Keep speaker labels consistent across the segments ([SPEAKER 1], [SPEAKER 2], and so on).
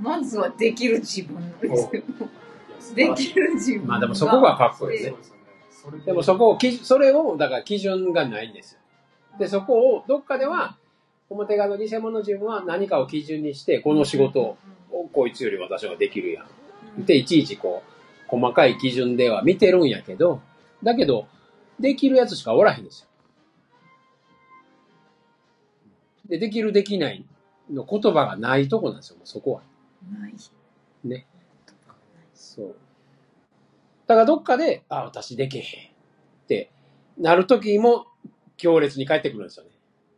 [SPEAKER 1] まずはできる自分なんですよ。できる自分が。
[SPEAKER 2] まあでもそこがかっこいいね
[SPEAKER 3] で
[SPEAKER 2] もそこをき、それを、だから基準がないんですよ。で、そこを、どっかでは、表側の偽物の自分は何かを基準にして、この仕事をこいつより私はできるやん。で、いちいちこう、細かい基準では見てるんやけど、だけど、できるやつしかおらへんですよ。で、できるできないの言葉がないとこなんですよ、もうそこは。
[SPEAKER 1] ない。
[SPEAKER 2] ね。そう。だからどっかで、あ、私できへんってなるときも強烈に返ってくるんですよね。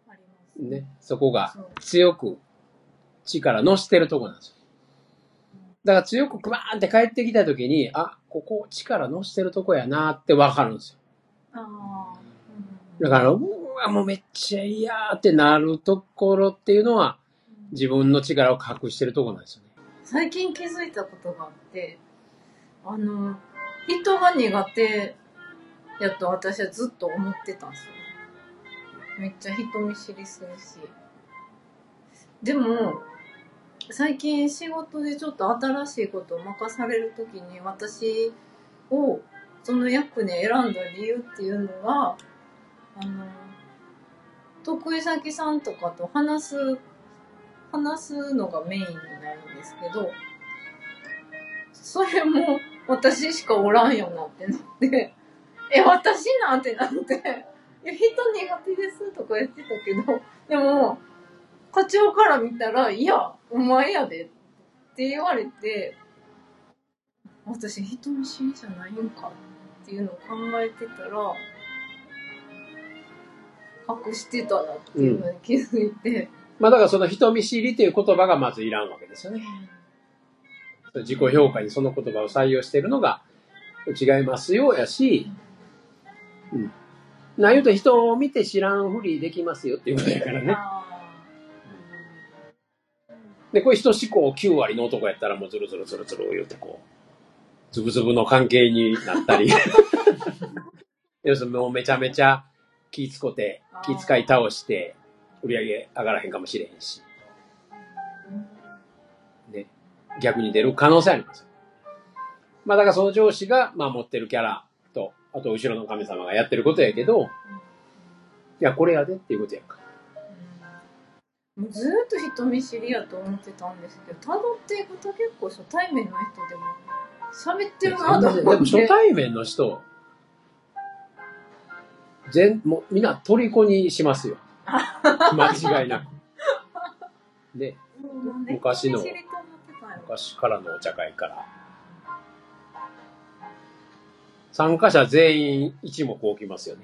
[SPEAKER 1] あります。
[SPEAKER 2] ね。そこが強く力乗してるとこなんですよ。だから強くクバーンって帰ってきたときに、あ、ここ力乗してるとこやなってわかるんですよ。
[SPEAKER 1] ああ。
[SPEAKER 2] だから、うわ、もうめっちゃ嫌ってなるところっていうのは自分の力を隠してるところなんですよね。
[SPEAKER 1] 最近気づいたことがあって、あの、人が苦手やと私はずっと思ってたんですよ。めっちゃ人見知りするし。でも、最近仕事でちょっと新しいことを任されるときに私をその役に選んだ理由っていうのが、あの、得意先さんとかと話す話すのがメインになるんですけど、それも私しかおらんよなってなって、え、私なんてなって、いや、人苦手ですとか言ってたけど、でも、課長から見たら、いや、お前やでって言われて、私人見知りじゃないんかっていうのを考えてたら、隠してたなっていうのに気づいて、
[SPEAKER 2] まあだからその人見知りという言葉がまずいらんわけですよね。自己評価にその言葉を採用しているのが違いますよやし、うん。な言うと人を見て知らんふりできますよっていうことやからね。
[SPEAKER 1] あ
[SPEAKER 2] で、これ人思考9割の男やったらもうズルズルズルズル言うてこう、ズブズブの関係になったり。要するにもうめちゃめちゃ気使って、気使い倒して、売り上げ上がらへんかもしれへんし。ね。逆に出る可能性ありますよ。まあだからその上司が、まあ持ってるキャラと、あと後ろの神様がやってることやけど、いや、これやでっていうことやんか。
[SPEAKER 1] もうずーっと人見知りやと思ってたんですけど、辿っていくと結構初対面の人でも喋ってるなと
[SPEAKER 2] でも
[SPEAKER 1] 思って。
[SPEAKER 2] 初対面の人、全、もうみんな虜にしますよ。間違いなく。で、昔の昔からのお茶会から。参加者全員一目置きますよね。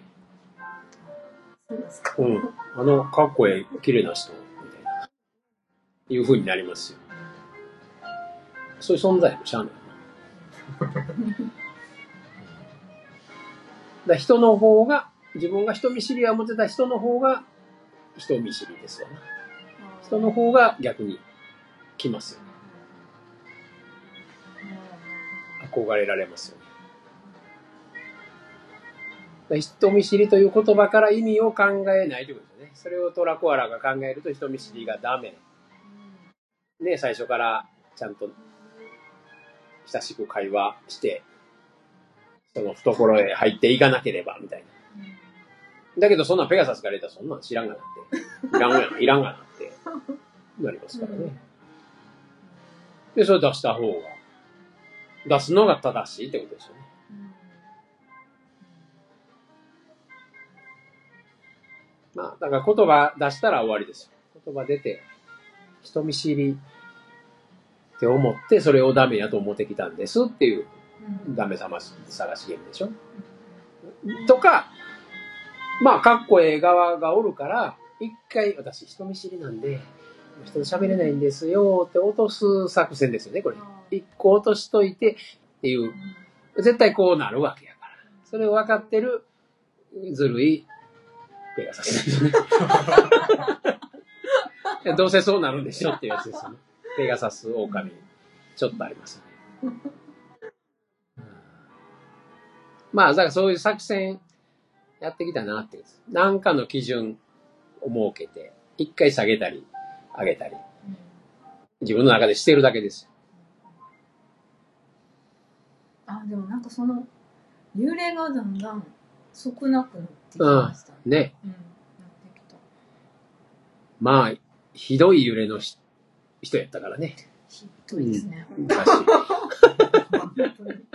[SPEAKER 1] そう
[SPEAKER 2] ん。あの、かっこええ、綺麗な人、みたいな。いう風になりますよ。そういう存在もしゃあないな。だ人の方が、自分が人見知りは持ってた人の方が人見知りですよね。人の方が逆に来ますよね。憧れられますよね。人見知りという言葉から意味を考えないということですね。それをトラコアラが考えると人見知りがダメ。ね、最初からちゃんと親しく会話して、その懐へ入っていかなければ、みたいな。だけどそんなんペガサスから言ったらそんなん知らんがなって。いらんがな、いらんがなって。なりますからね。で、それ出した方が、出すのが正しいってことですよね。まあ、だから言葉出したら終わりですよ。言葉出て、人見知りって思って、それをダメやと思ってきたんですっていう、ダメさま探しゲームでしょ。とか、まあ、かっこええ側がおるから、一回、私人見知りなんで、人と喋れないんですよって落とす作戦ですよね、これ。一個落としといてっていう、絶対こうなるわけやから。それを分かってる、ずるい、ペガサスですよね。どうせそうなるんでしょっていうやつですよね。ペガサス、狼、ちょっとありますよね。うんまあ、だからそういう作戦やってきたなっていう。なんかの基準を設けて、一回下げたり、上げたり。自分の中でしてるだけです。
[SPEAKER 1] あ、でもなんかその、揺れがだんだん少なくなってきましたね。
[SPEAKER 2] ね。
[SPEAKER 1] うん。なってきた。
[SPEAKER 2] まあ、ひどい揺れのし人やったからね。
[SPEAKER 1] ひどいですね。
[SPEAKER 2] 昔。
[SPEAKER 1] 本当に